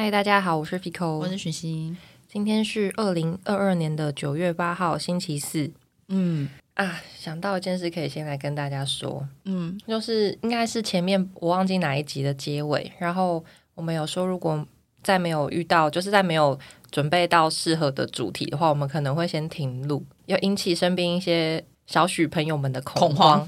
嗨，大家好，我是 Fico，我是许昕。今天是二零二二年的九月八号，星期四。嗯啊，想到一件事，可以先来跟大家说，嗯就是应该是前面我忘记哪一集的结尾，然后我们有说，如果在没有遇到，就是在没有准备到适合的主题的话，我们可能会先停录，要引起身边一些小许朋友们的恐慌。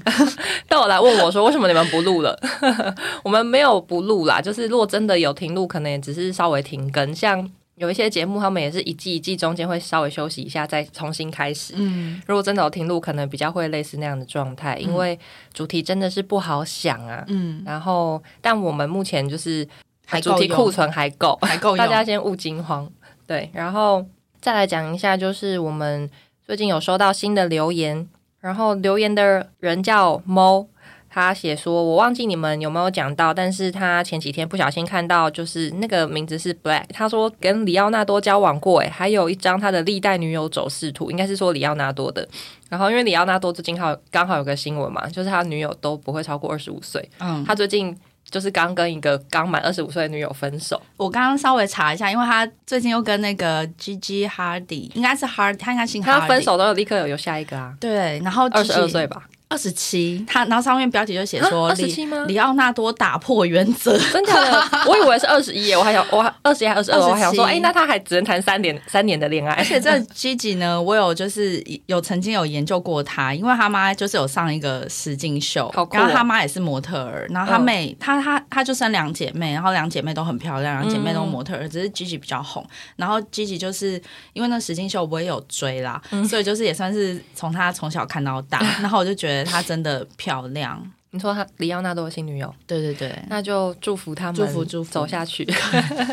到 我来问我说，为什么你们不录了？我们没有不录啦，就是如果真的有停录，可能也只是稍微停更，像。有一些节目，他们也是一季一季中间会稍微休息一下，再重新开始。嗯如果真的有停录，可能比较会类似那样的状态，因为主题真的是不好想啊。嗯，然后，但我们目前就是还主题库存还够，还够大家先勿惊慌。对，然后再来讲一下，就是我们最近有收到新的留言，然后留言的人叫 Mo。他写说：“我忘记你们有没有讲到，但是他前几天不小心看到，就是那个名字是 Black。他说跟里奥纳多交往过，诶，还有一张他的历代女友走势图，应该是说里奥纳多的。然后因为里奥纳多最近好刚好有个新闻嘛，就是他女友都不会超过二十五岁。嗯，他最近就是刚跟一个刚满二十五岁的女友分手，我刚刚稍微查一下，因为他最近又跟那个 Gigi Hardy，应该是 Hard，他应该姓 Hardy。他分手都有立刻有有下一个啊，对，然后二十二岁，吧？二十七，他然后上面标题就写说二十七吗？里奥纳多打破原则，真假的？我以为是二十一耶，我还想我二十一还二十二，27我还想说，哎、那他还只能谈三年三年的恋爱，而且这 Gigi 呢，我有就是有曾经有研究过他，因为他妈就是有上一个实境秀，好酷哦。然后他妈也是模特儿，然后他嗯。妹、她她她就生两姐妹，然后两姐妹都很漂亮，两姐妹都嗯模特儿，只是 Gigi 比较红。然后 Gigi 就是因为那实境秀我也有追啦，嗯。所以就是也算是从她从小看到大，然后我就觉得她真的漂亮。你说她里奥纳多的新女友，对对对，那就祝福他们，祝福祝福走下去。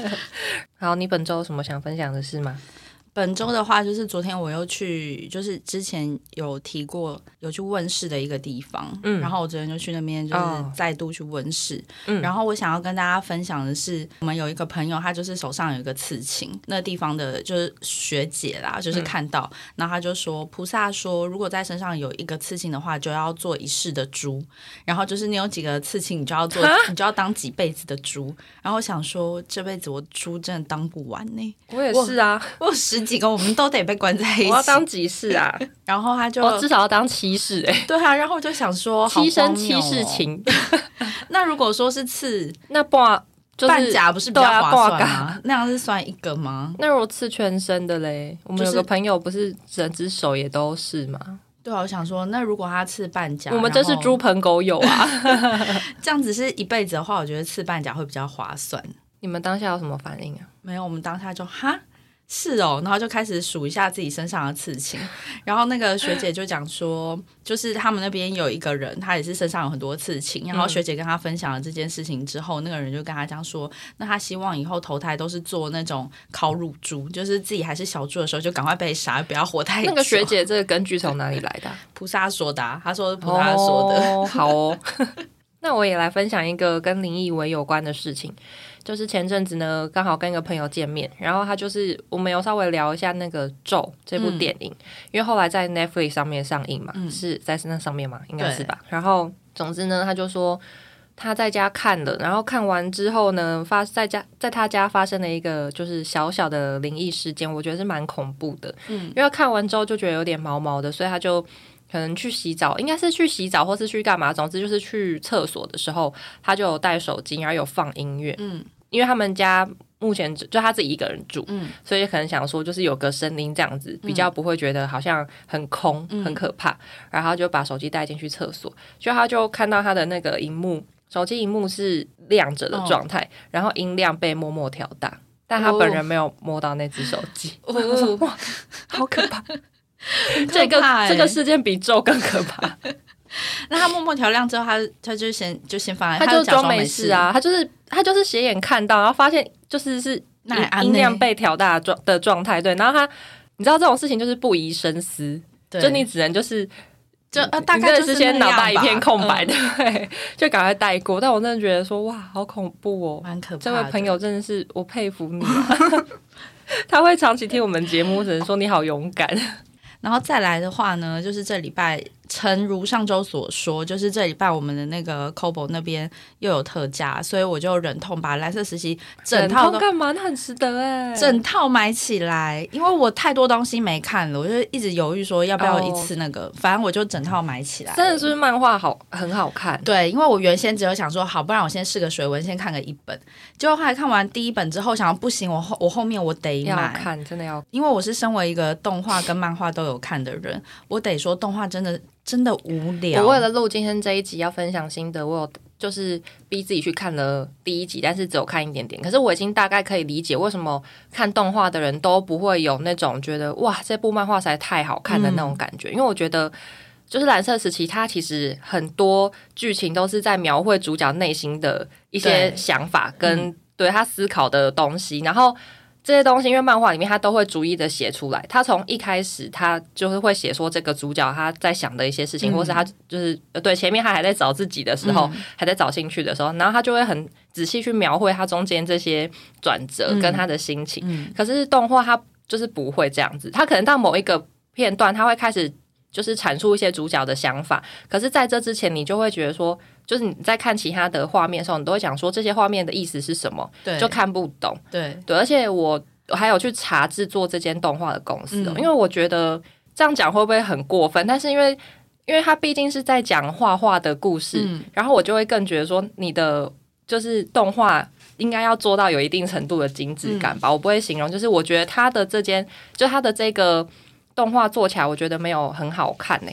好，你本周有什么想分享的事吗？本周的话，就是昨天我又去，就是之前有提过有去问世的一个地方，嗯。然后我昨天就去那边，就是哦。再度去问世。嗯。然后我想要跟大家分享的是，我们有一个朋友，他就是手上有一个刺青，那地方的就是学姐啦，就是看到，然后他就说，菩萨说，如果在身上有一个刺青的话，就要做一世的猪，然后就是你有几个刺青，你就要做，你就要当几辈子的猪。然后我想说，这辈子我猪真的当不完呢、我也是啊，我有十几个，我们都得被关在一起。我要当几世啊？然后他就、我至少要当七士哎、对啊，然后我就想说，好七生荒谬哦。七世情。那如果说是刺那半就是半甲，不是比较划算？那样是算一个吗？那如果刺全身的嘞？我们有个朋友不是整只手也都是吗？对啊，我想说，那如果他刺半甲，我们真是猪朋狗友啊！这样子是一辈子的话，我觉得刺半甲会比较划算。你们当下有什么反应啊？没有，我们当下就哈。是哦，然后就开始数一下自己身上的刺青，然后那个学姐就讲说，就是他们那边有一个人，他也是身上有很多刺青，然后学姐跟他分享了这件事情之后，那个人就跟他讲说，那他希望以后投胎都是做那种烤乳猪，就是自己还是小猪的时候就赶快被杀，不要活太久。那个学姐这个根据从哪里来的啊、菩萨说的、啊，他说菩萨说的，哦，好哦。那我也来分享一个跟林奕维有关的事情，就是前阵子呢，刚好跟一个朋友见面，然后他就是我们有稍微聊一下那个《咒》这部电影，因为后来在 Netflix 上面上映嘛，嗯是在那上面嘛，应该是吧。然后总之呢，他就说他在家看了，然后看完之后呢，发在家在他家发生了一个就是小小的灵异事件，我觉得是蛮恐怖的。嗯因为他看完之后就觉得有点毛毛的，所以他就可能去洗澡，应该是去洗澡或是去干嘛，总之就是去厕所的时候，他就有带手机，然后有放音乐，嗯因为他们家目前只就他自己一个人住，嗯所以可能想说就是有个声音这样子，比较不会觉得好像很空、嗯很可怕，然后就把手机带进去厕所，就他就看到他的那个荧幕，手机荧幕是亮着的状态，然后音量被默默调大。但他本人没有摸到那只手机，哇，好可怕！这个这个事件比咒更可怕。那他默默调亮之后，他他就先就先放在，他就装没没事啊，他就是他就是斜眼看到，然后发现就是是音那音量被调大的状的状态，对，然后他你知道这种事情就是不宜深思，就你只能就是就呃大概就是先脑袋一片空白，嗯对，就赶快带过。但我真的觉得说哇，好恐怖哦！蛮可怕。这位朋友真的是我佩服你、啊，他会长期听我们节目，只能说你好勇敢。然后再来的话呢，就是这礼拜诚如上周所说，就是这礼拜我们的那个 COBO 那边又有特价，所以我就忍痛把蓝色实习整套都干嘛？那很值得哎，整套买起来，因为我太多东西没看了，我就一直犹豫说要不要一次那个，反正我就整套买起来。真的是漫画好很好看，对，因为我原先只有想说好，不然我先试个水文，先看个一本，结果后来看完第一本之后，想不行，我后我后面我得买看，真的要，因为我是身为一个动画跟漫画都有看的人，我得说动画真的。真的无聊。我为了录今天这一集要分享心得，我有就是逼自己去看了第一集，但是只有看一点点。可是我已经大概可以理解为什么看动画的人都不会有那种觉得哇这部漫画实在太好看的那种感觉。因为我觉得就是蓝色时期，它其实很多剧情都是在描绘主角内心的一些想法跟对他思考的东西，然后。这些东西，因为漫画里面他都会逐一的写出来。他从一开始，他就是会写说这个主角他在想的一些事情，或是他就是对前面他还在找自己的时候，还在找兴趣的时候，然后他就会很仔细去描绘他中间这些转折跟他的心情。可是动画他就是不会这样子，他可能到某一个片段，他会开始就是阐述一些主角的想法。可是在这之前，你就会觉得说。就是你在看其他的画面的时候，你都会想说这些画面的意思是什么，就看不懂。对对，而且我还有去查制作这间动画的公司，因为我觉得这样讲会不会很过分？但是因为因为它毕竟是在讲画画的故事，然后我就会更觉得说你的就是动画应该要做到有一定程度的精致感吧。我不会形容，就是我觉得他的这间就他的这个动画做起来，我觉得没有很好看呢。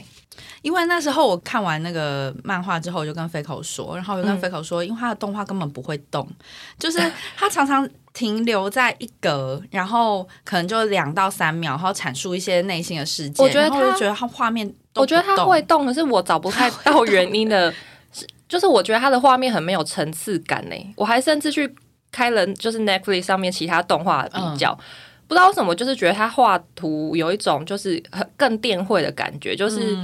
因为那时候我看完那个漫画之后，我就跟飞口说，然后我就跟飞口说，因为他的动画根本不会动，就是 他常常停留在一格，然后可能就两到三秒，然后阐述一些内心的世界。我觉得他觉得他画面，我觉得他会动，可是我找不太到原因的，是就是我觉得他的画面很没有层次感呢。我还甚至去开了就是 Netflix 上面其他动画比较，不知道为什么，就是觉得他画图有一种就是很更电绘的感觉，就是。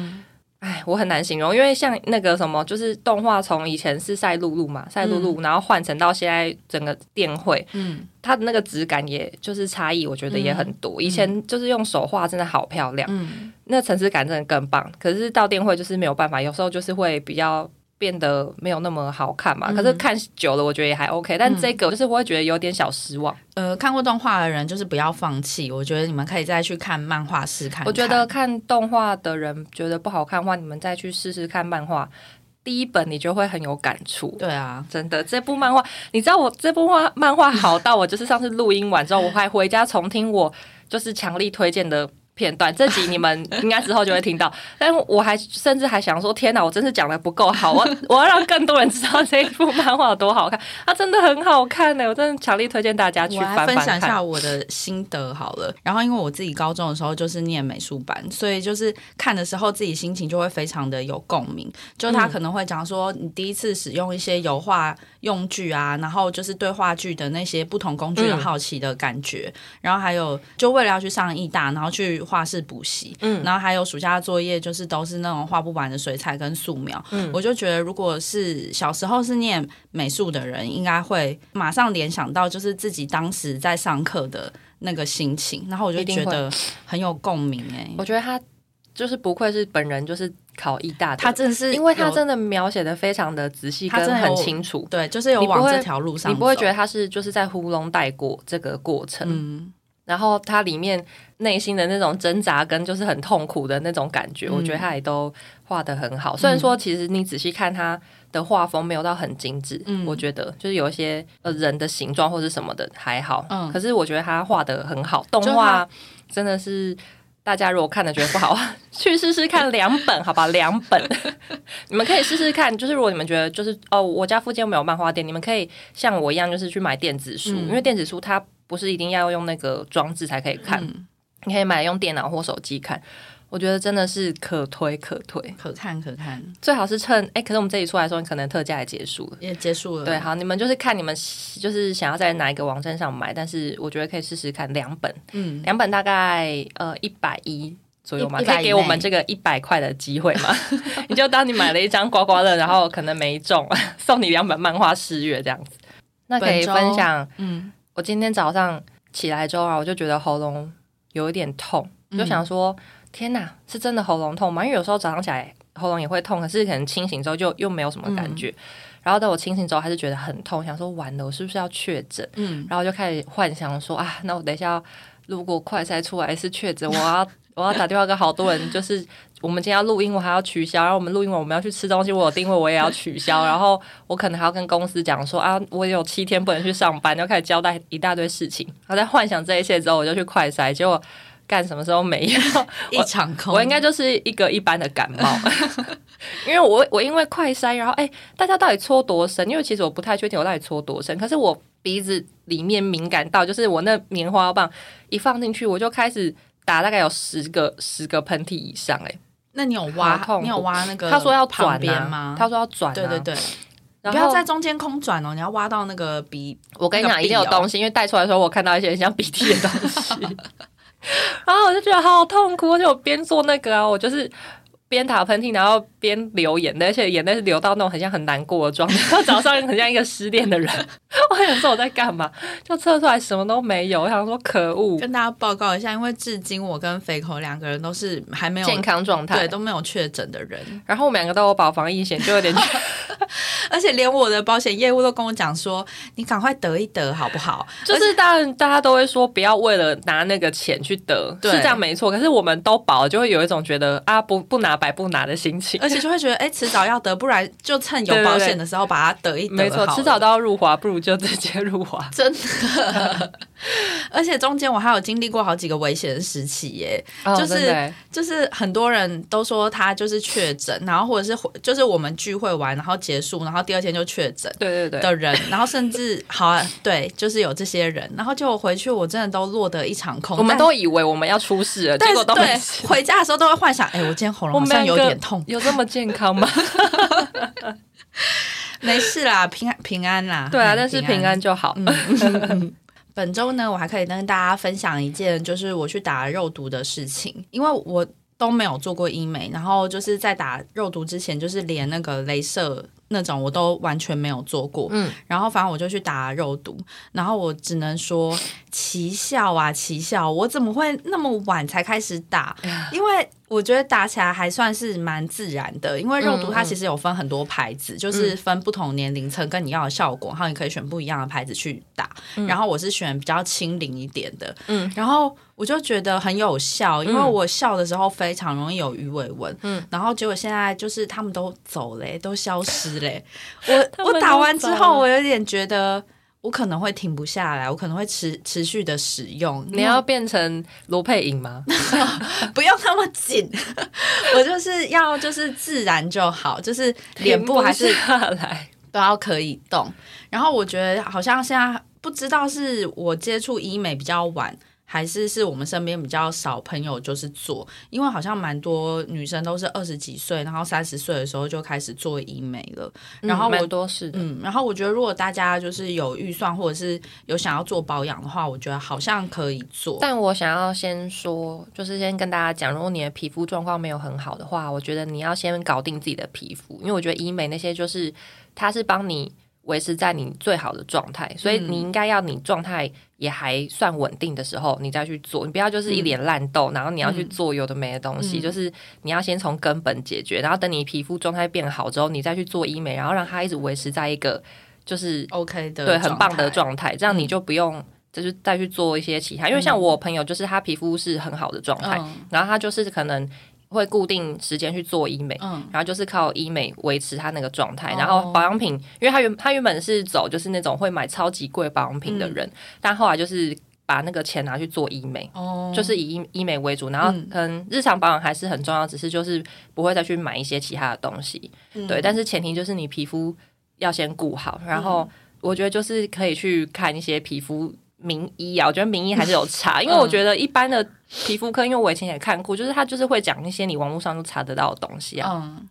哎，我很难形容，因为像那个什么，就是动画从以前是赛璐璐嘛，赛璐璐，然后换成到现在整个电绘，嗯，它的那个质感也就是差异，我觉得也很多。以前就是用手画，真的好漂亮，嗯，那层次感真的更棒。可是到电绘就是没有办法，有时候就是会比较。变得没有那么好看嘛？可是看久了，我觉得也还 OK。但这个就是我会觉得有点小失望。呃，看过动画的人就是不要放弃。我觉得你们可以再去看漫画试看。我觉得看动画的人觉得不好看的话，你们再去试试看漫画。第一本你就会很有感触。对啊，真的，这部漫画，你知道我这部画漫画好到我就是上次录音完之后，我还回家重听我就是强力推荐的。片段这集你们应该之后就会听到，但我还甚至还想说，天哪，我真是讲的不够好，我 我要让更多人知道这一部漫画有多好看，它真的很好看呢，我真的强力推荐大家去翻分享一下我的心得好了。然后因为我自己高中的时候就是念美术班，所以就是看的时候自己心情就会非常的有共鸣。就他可能会讲说，你第一次使用一些油画用具啊，然后就是对话剧的那些不同工具的好奇的感觉，然后还有就为了要去上艺大，然后去。画室补习，嗯，然后还有暑假作业，就是都是那种画不完的水彩跟素描，嗯，我就觉得如果是小时候是念美术的人，应该会马上联想到就是自己当时在上课的那个心情，然后我就觉得很有共鸣哎，我觉得他就是不愧是本人就是考艺大的，他真的是因为他真的描写的非常的仔细，跟很清楚，对，就是有往这条路上，你不会觉得他是就是在糊弄带过这个过程，嗯。然后它里面内心的那种挣扎跟就是很痛苦的那种感觉，我觉得他也都画的很好。虽然说其实你仔细看他的画风没有到很精致，嗯，我觉得就是有一些呃人的形状或者什么的还好，嗯，可是我觉得他画的很好。动画真的是大家如果看的觉得不好，去试试看两本，好吧，两本 你们可以试试看。就是如果你们觉得就是哦，我家附近没有漫画店，你们可以像我一样，就是去买电子书，因为电子书它。不是一定要用那个装置才可以看，你可以买用电脑或手机看。我觉得真的是可推可推，可看可看。最好是趁哎，可是我们这里出来的时候，可能特价也结束了，也结束了。对，好，你们就是看你们就是想要在哪一个网站上买，但是我觉得可以试试看两本，嗯，两本大概呃一百一左右嘛，可以给我们这个一百块的机会嘛？你就当你买了一张刮刮乐，然后可能没中，送你两本漫画试阅这样子。那可以分享，嗯。我今天早上起来之后啊，我就觉得喉咙有一点痛，就想说：天哪，是真的喉咙痛吗？因为有时候早上起来喉咙也会痛，可是可能清醒之后就又没有什么感觉。然后等我清醒之后，还是觉得很痛，想说完了，我是不是要确诊？嗯，然后就开始幻想说啊，那我等一下如果快筛出来是确诊，我要 我要打电话跟好多人，就是我们今天要录音，我还要取消。然后我们录音完我们要去吃东西，我有定位我也要取消。然后我可能还要跟公司讲说啊，我有七天不能去上班，就开始交代一大堆事情。然后在幻想这一切之后，我就去快筛，结果干什么时候没有？一场空。我应该就是一个一般的感冒，因为我我因为快筛，然后哎，大家到底搓多深？因为其实我不太确定我到底搓多深，可是我鼻子里面敏感到，就是我那棉花棒一放进去，我就开始打大概有十个十个喷嚏以上，哎，那你有挖你有挖那个？他说要旁边吗？他说要转、啊，对对对，然后不要在中间空转哦，你要挖到那个鼻。我跟你讲，一定有东西，因为带出来的时候，我看到一些很像鼻涕的东西，然后我就觉得好痛苦，而且我边做那个啊，我就是边打喷嚏，然后边流眼泪，而且眼泪是流到那种很像很难过的状态，早上很像一个失恋的人。我想说我在干嘛，就测出来什么都没有，我想说可恶，跟大家报告一下，因为至今我跟肥口两个人都是还没有健康状态对，都没有确诊的人，然后我们两个都有保防疫险，就有点 而且连我的保险业务都跟我讲说，你赶快得一得好不好？就是当然大家都会说不要为了拿那个钱去得，是这样没错。可是我们都保，就会有一种觉得啊不不拿白不拿的心情。而且就会觉得，哎、迟早要得，不然就趁有保险的时候把它得一得。没错，迟早都要入华，不如就直接入华。真的。而且中间我还有经历过好几个危险的时期耶，哦就是就是很多人都说他就是确诊，然后或者是就是我们聚会完然后结束，然后第二天就确诊。对对对，的人，然后甚至好啊，对，就是有这些人，然后就回去，我真的都落得一场空。我们都以为我们要出事了，结果都没对事。回家的时候都会幻想，哎、我今天喉咙好像有点痛，有这么健康吗？没事啦，平安平安啦。对啊，嗯但是平安。就好。本周呢，我还可以跟大家分享一件，就是我去打肉毒的事情，因为我都没有做过医美，然后就是在打肉毒之前，就是连那个镭射那种我都完全没有做过。嗯，然后反正我就去打肉毒，然后我只能说奇效啊奇效，我怎么会那么晚才开始打？因为我觉得打起来还算是蛮自然的，因为肉毒它其实有分很多牌子，就是分不同年龄层跟你要的效果，然后你可以选不一样的牌子去打。然后我是选比较轻灵一点的，嗯，然后我就觉得很有效，因为我笑的时候非常容易有鱼尾纹，嗯，然后结果现在就是他们都走嘞，都消失嘞。我我打完之后，我有点觉得。我可能会停不下来，我可能会持持续的使用。你要变成罗佩颖吗？不用那么紧，我就是要就是自然就好，就是脸部还是下来。都要可以动。然后我觉得好像现在不知道是我接触医美比较晚，还是是我们身边比较少朋友就是做，因为好像蛮多女生都是二十几岁，然后三十岁的时候就开始做医美了。然后我嗯蛮多是的，嗯，然后我觉得如果大家就是有预算或者是有想要做保养的话，我觉得好像可以做。但我想要先说，就是先跟大家讲，如果你的皮肤状况没有很好的话，我觉得你要先搞定自己的皮肤，因为我觉得医美那些就是它是帮你维持在你最好的状态，所以你应该要你状态也还算稳定的时候，你再去做，你不要就是一脸烂痘，然后你要去做有的没的东西，就是你要先从根本解决，然后等你皮肤状态变好之后，你再去做医美，然后让它一直维持在一个就是。OK 的，对，很棒的状状态，这样你就不用就是再去做一些其他，因为像我朋友就是他皮肤是很好的状态，嗯。然后他就是可能会固定时间去做医美，嗯。然后就是靠医美维持他那个状态，哦然后保养品，因为他原他原本是走就是那种会买超级贵保养品的人，但后来就是把那个钱拿去做医美。哦，就是以医医美为主，然后嗯。可能日常保养还是很重要，只是就是不会再去买一些其他的东西。嗯。对，但是前提就是你皮肤要先顾好，然后我觉得就是可以去看一些皮肤名医啊，我觉得名医还是有差，因为我觉得一般的皮肤科，因为我以前也看过，就是他就是会讲一些你网络上都查得到的东西啊，嗯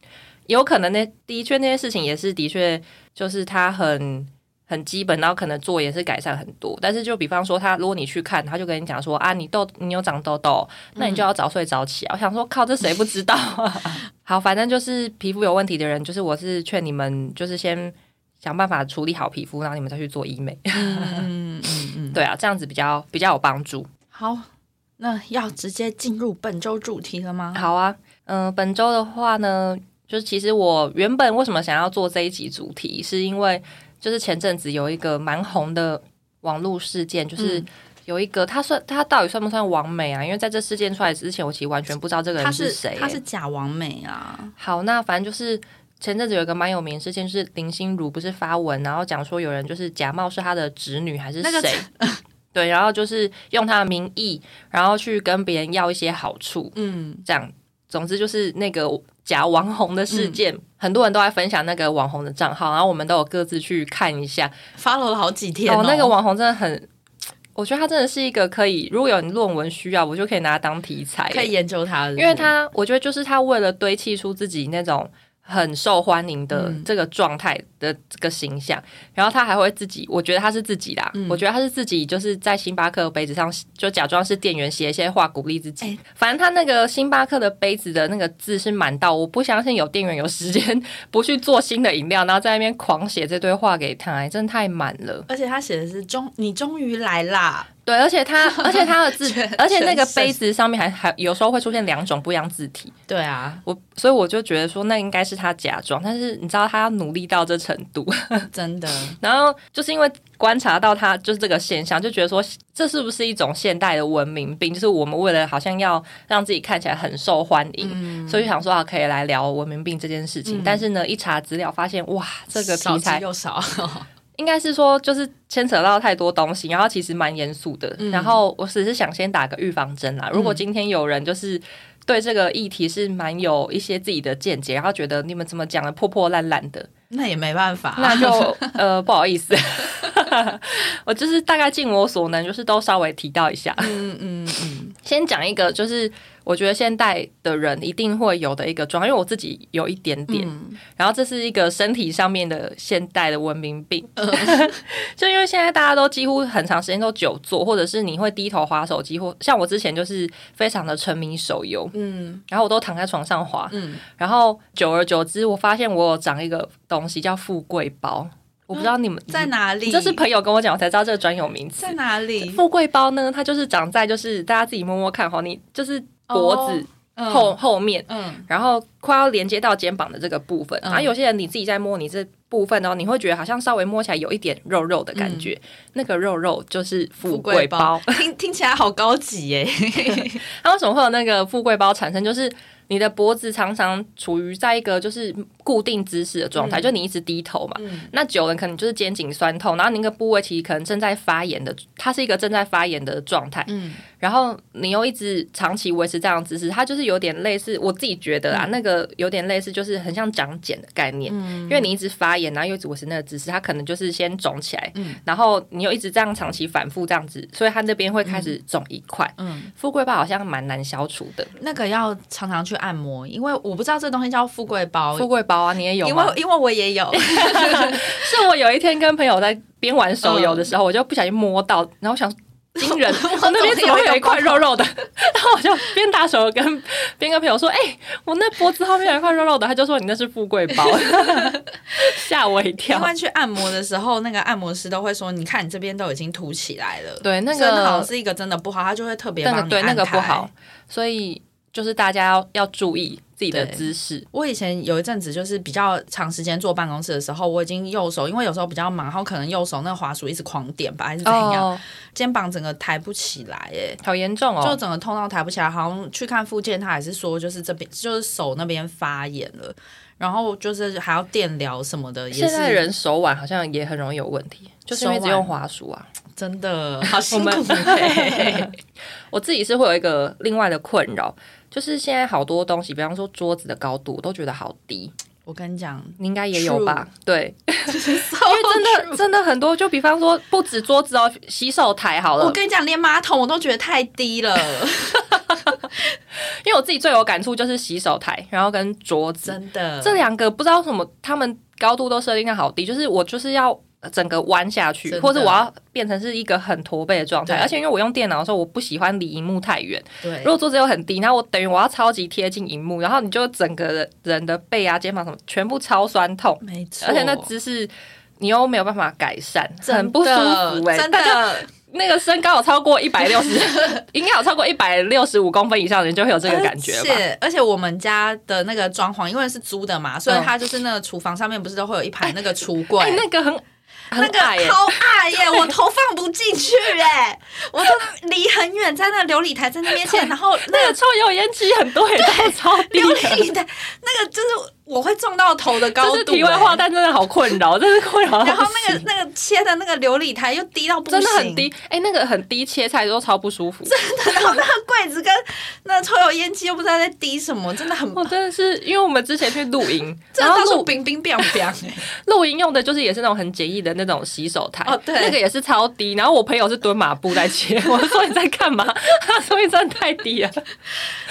有可能那的确那些事情也是的确就是他很。很基本，然后可能做也是改善很多，但是就比方说他，如果你去看，他就跟你讲说啊，你痘你有长痘痘，那你就要早睡早起啊。我想说，靠，这谁不知道啊？好，反正就是皮肤有问题的人，就是我是劝你们，就是先想办法处理好皮肤，然后你们再去做医美。嗯对啊，这样子比较比较有帮助。好，那要直接进入本周主题了吗？好啊，嗯、本周的话呢，就是其实我原本为什么想要做这一集主题，是因为就是前阵子有一个蛮红的网络事件，就是嗯有一个他算他到底算不算王美啊？因为在这事件出来之前，我其实完全不知道这个人是人谁、他是欸假王美啊，好，那反正就是前阵子有一个蛮有名的事件，就是林心如不是发文，然后讲说有人就是假冒是她的侄女还是那个谁？对，然后就是用她的名义，然后去跟别人要一些好处，嗯，这样。总之就是那个假网红的事件，很多人都在分享那个网红的账号，然后我们都有各自去看一下。follow 了好几天哦，那个网红真的很，我觉得他真的是一个可以，如果有论文需要，我就可以拿它当题材，可以研究他的，因为他，我觉得就是他为了堆砌出自己那种很受欢迎的嗯。这个状态的这个形象，然后他还会自己，我觉得他是自己啦，嗯我觉得他是自己就是在星巴克的杯子上就假装是店员写一些话鼓励自己。哎反正他那个星巴克的杯子的那个字是满到，我不相信有店员有时间不去做新的饮料，然后在那边狂写这堆话给他、哎真的太满了。而且他写的是终你终于来啦，对，而且他，而且他的字，而且那个杯子上面还还有时候会出现两种不一样字体。对啊，我所以我就觉得说那应该是他假装，但是你知道他要努力到这程度，真的，然后就是因为观察到他就是这个现象，就觉得说这是不是一种现代的文明病？就是我们为了好像要让自己看起来很受欢迎，嗯，所以想说啊可以来聊文明病这件事情。嗯但是呢，一查资料发现哇，这个题材又少，应该是说就是牵扯到太多东西，然后其实蛮严肃的。嗯然后我只是想先打个预防针啦，如果今天有人就是。对这个议题是蛮有一些自己的见解，然后觉得你们怎么讲的破破烂烂的，那也没办法，那就 呃不好意思，我就是大概尽我所能，就是都稍微提到一下。嗯嗯嗯，先讲一个，就是我觉得现代的人一定会有的一个状况，因为我自己有一点点，嗯然后这是一个身体上面的现代的文明病，嗯 就因为现在大家都几乎很长时间都久坐，或者是你会低头划手机，或像我之前就是非常的沉迷手游，嗯然后我都躺在床上滑，嗯，然后久而久之，我发现我有长一个东西叫富贵包，我不知道你们在哪里？这是朋友跟我讲，我才知道这个专有名词在。哪里？富贵包呢，它就是长在就是大家自己摸摸看哈，你就是脖子后、后面，嗯然后快要连接到肩膀的这个部分。嗯然后有些人你自己在摸你这部分哦，你会觉得好像稍微摸起来有一点肉肉的感觉，那个肉肉就是富贵包。听听起来好高级耶，它为什么会有那个富贵包产生？就是你的脖子常常处于在一个就是固定姿势的状态，嗯就你一直低头嘛。嗯那久了可能就是肩颈酸痛，然后你那个部位其实可能正在发炎的，它是一个正在发炎的状态。嗯然后你又一直长期维持这样的姿势，它就是有点类似，我自己觉得啊，那个有点类似，就是很像长茧的概念。嗯因为你一直发炎，然后又一直维持那个姿势，它可能就是先肿起来，嗯然后你又一直这样长期反复这样子，所以它那边会开始肿一块。嗯，富贵包好像蛮难消除的，那个要常常去按摩，因为我不知道这东西叫富贵包，富贵包啊，你也有因为？因为我也有，是我有一天跟朋友在边玩手游的时候，我就不小心摸到，然后我想。惊人！我那边怎么会有一块肉肉的？然后我就边打手游跟边跟朋友说：“哎、我那脖子后面有一块肉肉的。”他就说：“你那是富贵包。”吓我一因跳。为去按摩的时候，那个按摩师都会说：“你看你这边都已经凸起来了。”对，那个好像个是一个真的不好，他就会特别帮你那个对那个不好，，所以就是大家要要注意自己的姿势。我以前有一阵子就是比较长时间坐办公室的时候，我已经右手，因为有时候比较忙，然后可能右手那个滑鼠一直狂点吧，还是怎样，哦，肩膀整个抬不起来，哎，好严重哦就哦！整个痛到抬不起来。好像去看附件，他也是说就是这边就是手那边发炎了，然后就是还要电疗什么的，也现在是人手腕好像也很容易有问题，就是因为只用滑鼠啊。真的好辛我苦哎。我自己是会有一个另外的困扰，就是现在好多东西，比方说桌子的高度，我都觉得好低。我跟你讲，你应该也有吧？对，因为真的真的很多，就比方说不止桌子哦，洗手台好了我，跟你讲，连马桶我都觉得太低了，因为我自己最有感触就是洗手台，然后跟桌子真的。这两个不知道什么，他们高度都设定的好低，就是我就是要。整个弯下去，或者我要变成是一个很驼背的状态，而且因为我用电脑的时候，我不喜欢离荧幕太远。对。如，果桌子又很低，然后我等于我要超级贴近荧幕，然后你就整个人的背啊、肩膀什么全部超酸痛，没错，而且那姿势你又没有办法改善，很不舒服哎、真的。那个身高有超过一百六十，应该有超过一百六十五公分以上的人就会有这个感觉吧？而且而且我们家的那个装潢，因为是租的嘛，所以嗯。它就是那个厨房上面不是都会有一排那个橱柜，哎，那个很很那个超矮耶，我头放不进去哎，我都离很远，在那个琉璃台在那边 切，然后那个抽油烟机很多也都超低琉。璃台那个就是我会撞到头的高度。这是题外话，哎但真的好困扰，真是困扰。然后那个那个切的那个琉璃台又低到不行，真的很低，哎、那个很低，切菜都超不舒服。真的然后那个柜子跟那抽油烟机又不知道在滴什么，真的很。我真的是，因为我们之前去露营，然后露冰冰冰冰哎，露营用的就是也是那种很简易的那种洗手台，哦对那个也是超低。然后我朋友是蹲马步在切，我说你在干嘛？他说你真的太低了，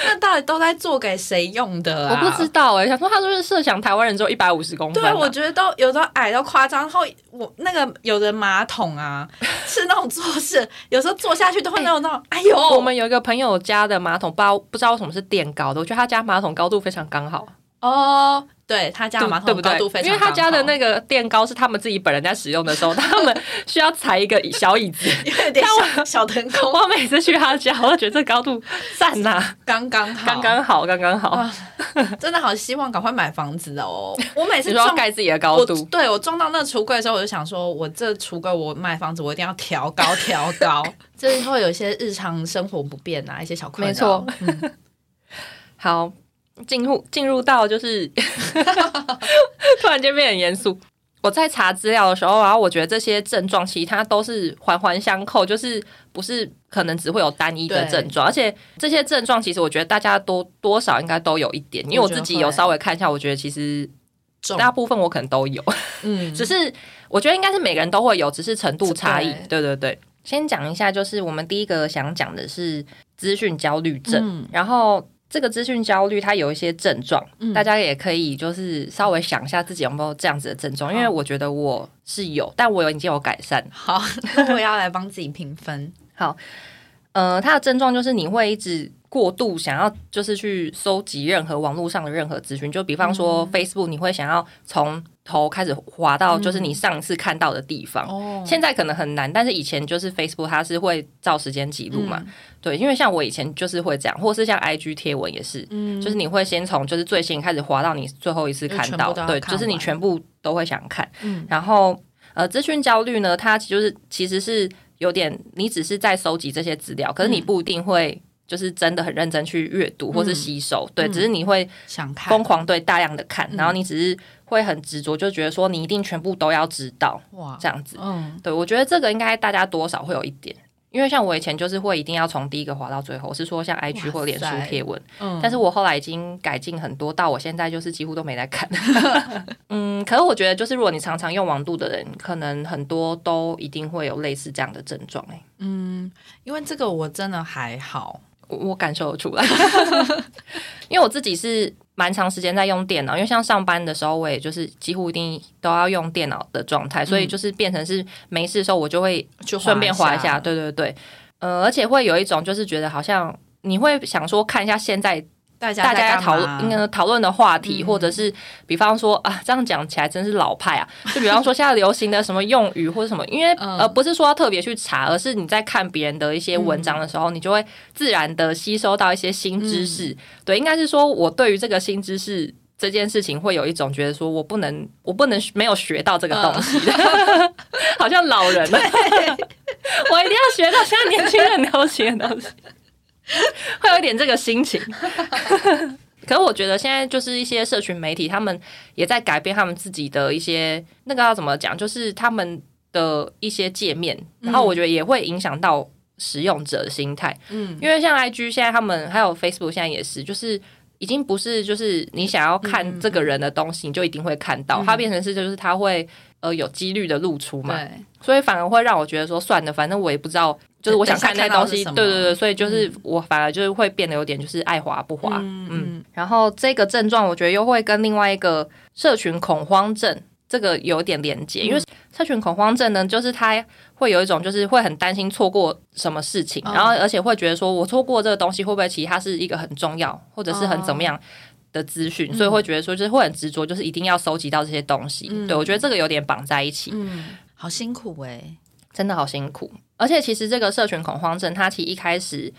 那到底都在做给谁用的我啊？不知道哎、想说他就是设想台湾人只有一百五十公分、对，啊，我觉得都有时候矮到夸张，然后我那个有的马桶啊，是那种坐式，有时候坐下去都会那种那种，哎呦，我们有一个朋友家的马桶，不知道不知道为什么是垫高的，我觉得他家马桶高度非常刚好，哦，对他家的马对不对桶高度非？常因为他家的那个垫高是他们自己本人在使用的时候，他们需要踩一个小椅子。因 为有点小小腾空，我每次去他家，我都觉得这高度赞呐、刚刚好，刚刚好，刚刚好。啊真的好希望赶快买房子哦！我每次要撞盖自己的高我度，对我撞到那橱柜的时候，我就想说，我这橱柜我买房子，我一定要调高调高，这会有一些日常生活不便啊，一些小困扰。没错嗯好，进入进入到就是 突然间变得很严肃。我在查资料的时候，然后我觉得这些症状其实它都是环环相扣，就是不是可能只会有单一的症状，而且这些症状其实我觉得大家多多少应该都有一点，因为我自己有稍微看一下，我觉得其实大部分我可能都有。嗯，只是我觉得应该是每个人都会有，只是程度差异。对对对对，先讲一下，就是我们第一个想讲的是资讯焦虑症，嗯然后。这个资讯焦虑，它有一些症状，嗯大家也可以就是稍微想一下自己有没有这样子的症状，因为我觉得我是有，但我有已经有改善。好，那我要来帮自己评分。好呃，它的症状就是你会一直过度想要就是去搜集任何网络上的任何资讯，就比方说嗯 Facebook，你会想要从头开始滑到就是你上次看到的地方。哦。现在可能很难，但是以前就是 Facebook 它是会照时间记录嘛，嗯。对，因为像我以前就是会这样，或是像 IG 贴文也是，嗯就是你会先从就是最新开始滑到你最后一次看到，对，就是你全部都会想看，嗯。然后呃，资讯焦虑呢，它就是其实是有点你只是在收集这些资料，可是你嗯。不一定会。就是真的很认真去阅读或是吸收，对，嗯。只是你会想看。疯狂对大量的看，嗯。然后你只是会很执着，就觉得说你一定全部都要知道哇，这样子。嗯，对，我觉得这个应该大家多少会有一点，因为像我以前就是会一定要从第一个滑到最后，是说像 IG 或脸书贴文，嗯但是我后来已经改进很多，到我现在就是几乎都没在看。嗯，可是我觉得就是如果你常常用网度的人，可能很多都一定会有类似这样的症状哎、欸。因为这个我真的还好，我我感受得出来，因为我自己是蛮长时间在用电脑，因为像上班的时候，我也就是几乎一定都要用电脑的状态，所以就是变成是没事的时候，我就会就顺便滑滑一下，，对对对，呃，而且会有一种就是觉得好像你会想说看一下现在大家讨论应该讨论的话题，或者是比方说啊，这样讲起来真是老派啊。就比方说现在流行的什么用语或者什么，因为、嗯呃不是说要特别去查，而是你在看别人的一些文章的时候，你就会自然的吸收到一些新知识。对，应该是说我对于这个新知识。这件事情会有一种觉得说，我不能，我不能没有学到这个东西，好像老人了。我一定要学到现在年轻人流行的东西，会有一点这个心情。可是我觉得现在就是一些社群媒体，他们也在改变他们自己的一些那个要怎么讲，就是他们的一些界面，然后我觉得也会影响到使用者的心态。嗯。因为像 IG 现在他们还有 Facebook 现在也是，就是已经不是就是你想要看这个人的东西，你就一定会看到，它变成是就是它会呃有几率的露出嘛，所以反而会让我觉得说算了，反正我也不知道，就是我想看那些东西，对对对，所以就是我反而就是会变得有点就是爱滑不滑，嗯。嗯，然后这个症状我觉得又会跟另外一个社群恐慌症这个有点连接，因为社群恐慌症呢，就是它会有一种就是会很担心错过什么事情，哦然后而且会觉得说我错过这个东西会不会其实它是一个很重要或者是很怎么样。的资讯，所以会觉得说，就是会很执着，就是一定要收集到这些东西。对我觉得这个有点绑在一起，嗯，好辛苦哎、真的好辛苦。而且其实这个社群恐慌症，它其实一开始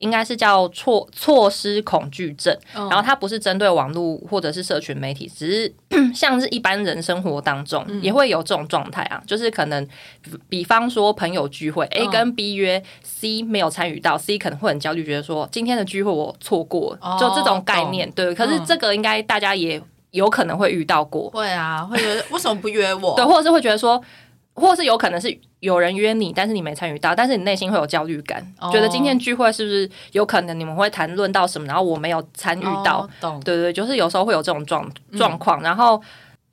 应该是叫错措施恐惧症，然后它不是针对网络或者是社群媒体，只是 像是一般人生活当中也会有这种状态啊，就是可能比比方说朋友聚会，A 跟 B 约，C 没有参与到，C 可能会很焦虑，觉得说今天的聚会我错过了，就这种概念。对，可是这个应该大家也有可能会遇到过，会啊，会觉得为什么不约我？对，或者是会觉得说。或是有可能是有人约你，但是你没参与到，但是你内心会有焦虑感，觉得今天聚会是不是有可能你们会谈论到什么，然后我没有参与到，对对，就是有时候会有这种状状况。然后，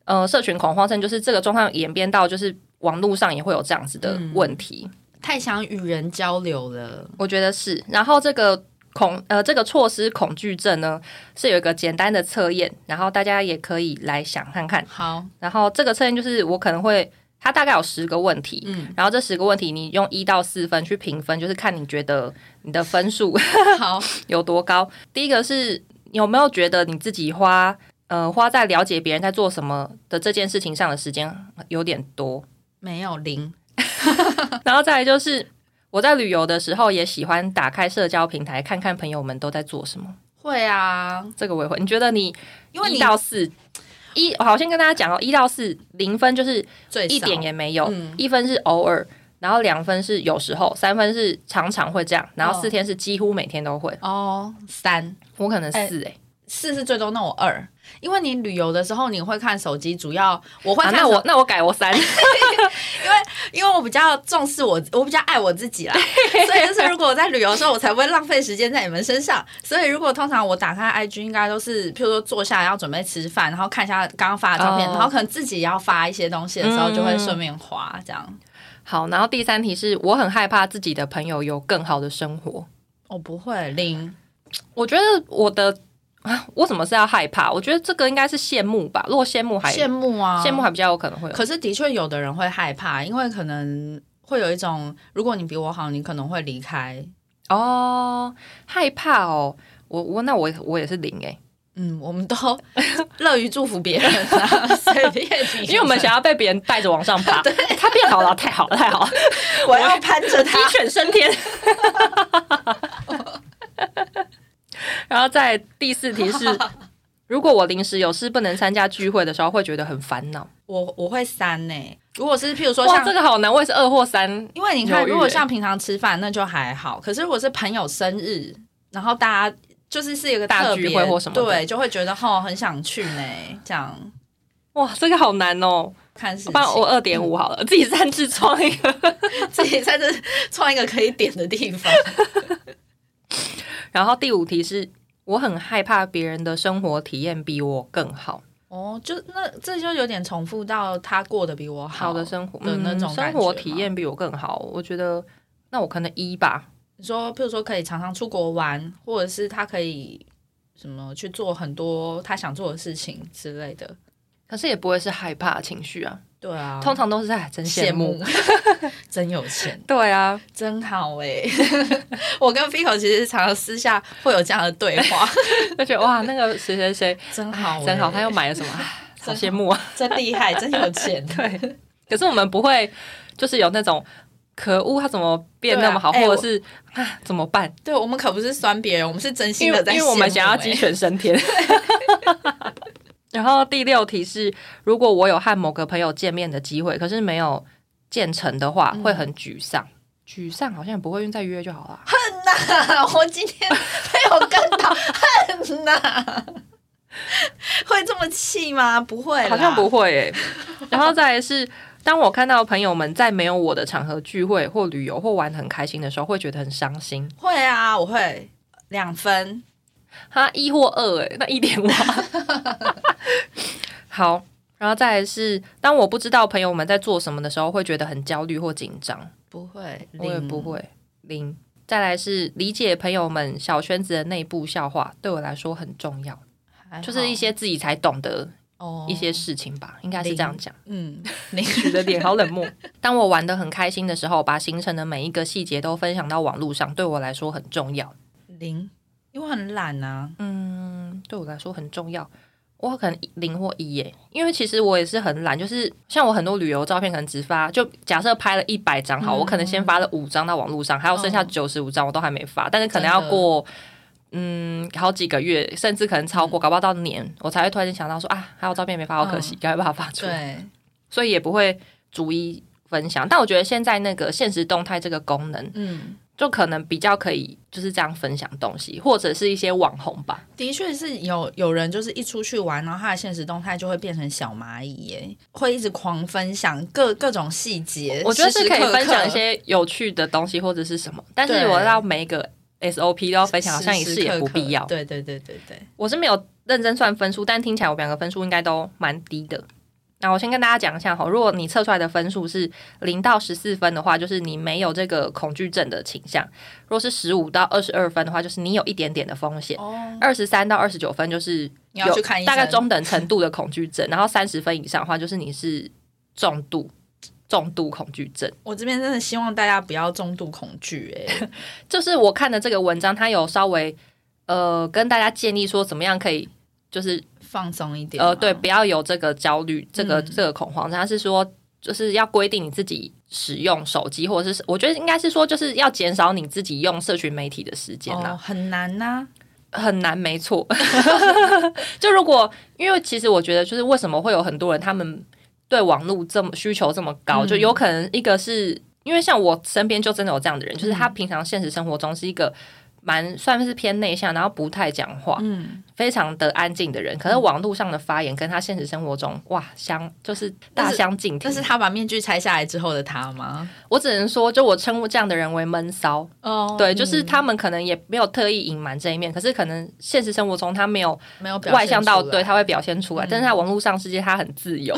呃，社群恐慌症就是这个状况演变到，就是网络上也会有这样子的问题，太想与人交流了，我觉得是。然后这个恐呃这个措施恐惧症呢，是有一个简单的测验，然后大家也可以来想看看。好，然后这个测验就是我可能会。它大概有十个问题，嗯，然后这十个问题你用一到四分去评分，就是看你觉得你的分数好 有多高。第一个是有没有觉得你自己花呃花在了解别人在做什么的这件事情上的时间有点多？没有零。然后再来就是我在旅游的时候也喜欢打开社交平台看看朋友们都在做什么。会啊，这个我也会。你觉得你因为一到四。一，好，先跟大家讲哦，一到四，零分就是一点也没有，一分是偶尔，然后两分是有时候，三分是常常会这样，然后四天是几乎每天都会。哦，三，我可能四哎。四是最多，那我二，因为你旅游的时候你会看手机，主要我会看。那我那我改我三，因为因为我比较重视我，我比较爱我自己啦。所以就是如果我在旅游的时候，我才不会浪费时间在你们身上。所以如果通常我打开 IG，应该都是譬如说坐下来要准备吃饭，然后看一下刚刚发的照片，然后可能自己要发一些东西的时候，就会顺便滑这样。好，然后第三题是我很害怕自己的朋友有更好的生活。我不会零，我觉得我的。我怎么是要害怕？我觉得这个应该是羡慕吧。如果羡慕还羡慕啊，羡慕还比较有可能会。可是的确有的人会害怕，因为可能会有一种，如果你比我好，你可能会离开哦。害怕哦，我我那我我也是零哎。嗯，我们都乐于祝福别人啊，随便 因为我们想要被别人带着往上爬。对，他变好了，太好了，太好了，我要攀着他，鸡犬升天。然后在第四题是，如果我临时有事不能参加聚会的时候，会觉得很烦恼。我我会三呢。如果是譬如说，像这个好难，我也是二或三。因为你看，如果像平常吃饭，那就还好。可是如果是朋友生日，然后大家就是是一个大聚会或什么，对，就会觉得哦，很想去呢。这样，哇，这个好难哦。看是，帮我二点五好了，自己擅自创一个，自己在这创一个可以点的地方。然后第五题是我很害怕别人的生活体验比我更好哦，就那这就有点重复到他过得比我好的生活的那种生活体验比我更好，我觉得那我可能一吧。你说，譬如说可以常常出国玩，或者是他可以什么去做很多他想做的事情之类的，可是也不会是害怕情绪啊。对啊，通常都是在真羡慕，真有钱。对啊，真好哎！我跟 Fico 其实常常私下会有这样的对话，就觉得哇，那个谁谁谁真好，真好，他又买了什么？好羡慕啊！真厉害，真有钱。对，可是我们不会，就是有那种可恶，他怎么变那么好，或者是啊怎么办？对我们可不是酸别人，我们是真心的在，因为我们想要鸡犬升天。然后第六题是，如果我有和某个朋友见面的机会，可是没有建成的话，会很沮丧。沮丧好像也不会用，再约就好了。恨呐！我今天没有跟到，恨呐！会这么气吗？不会，好像不会诶。然后再来是，当我看到朋友们在没有我的场合聚会或旅游或玩的很开心的时候，会觉得很伤心。会啊，我会两分。他一或二哎，那一点五。好，然后再来是，当我不知道朋友们在做什么的时候，会觉得很焦虑或紧张。不会，我也不会。零。再来是理解朋友们小圈子的内部笑话，对我来说很重要。就是一些自己才懂得一些事情吧，应该是这样讲。嗯，你的脸好冷漠。当我玩的很开心的时候，把行程的每一个细节都分享到网络上，对我来说很重要。零。因为很懒啊，嗯，对我来说很重要。我可能零或一耶，因为其实我也是很懒，就是像我很多旅游照片可能只发，就假设拍了一百张好，我可能先发了五张到网络上，还有剩下九十五张我都还没发，但是可能要过嗯好几个月，甚至可能超过，搞不好到年我才会突然间想到说啊，还有照片没发，好可惜，赶快把它发出来。对，所以也不会逐一分享。但我觉得现在那个现实动态这个功能，嗯，就可能比较可以就是这样分享东西，或者是一些网红吧。的确是有有人就是一出去玩，然后他的现实动态就会变成小蚂蚁耶，会一直狂分享各各种细节。我觉得是可以分享一些有趣的东西或者是什么，但是对我要每一个 SOP 都要分享，好像也是也不必要。对对对对对，我是没有认真算分数，但听起来我们两个分数应该都蛮低的。那我先跟大家讲一下哈，如果你测出来的分数是零到十四分的话，就是你没有这个恐惧症的倾向；如果是十五到二十二分的话，就是你有一点点的风险；哦，二十三到二十九分就是你要有大概中等程度的恐惧症，然后三十分以上的话，就是你是重度重度恐惧症。我这边真的希望大家不要重度恐惧，哎，就是我看的这个文章，它有稍微呃跟大家建议说怎么样可以就是放松一点。呃对，不要有这个焦虑，这个、嗯这个恐慌。他是说就是要规定你自己使用手机，或者是我觉得应该是说就是要减少你自己用社群媒体的时间啦。哦，很难呐、很难，没错。就如果因为其实我觉得就是为什么会有很多人他们对网络这么需求这么高，嗯就有可能一个是因为像我身边就真的有这样的人，就是嗯他平常现实生活中是一个蛮算是偏内向，然后不太讲话，嗯，非常的安静的人。可是网络上的发言跟他现实生活中哇相就是大相径庭这。是他把面具拆下来之后的他吗？我只能说，就我称呼这样的人为闷骚。哦对，就是他们可能也没有特意隐瞒这一面，可是可能现实生活中他没有没有外向到对他会表现出来，嗯但是在网络上世界他很自由，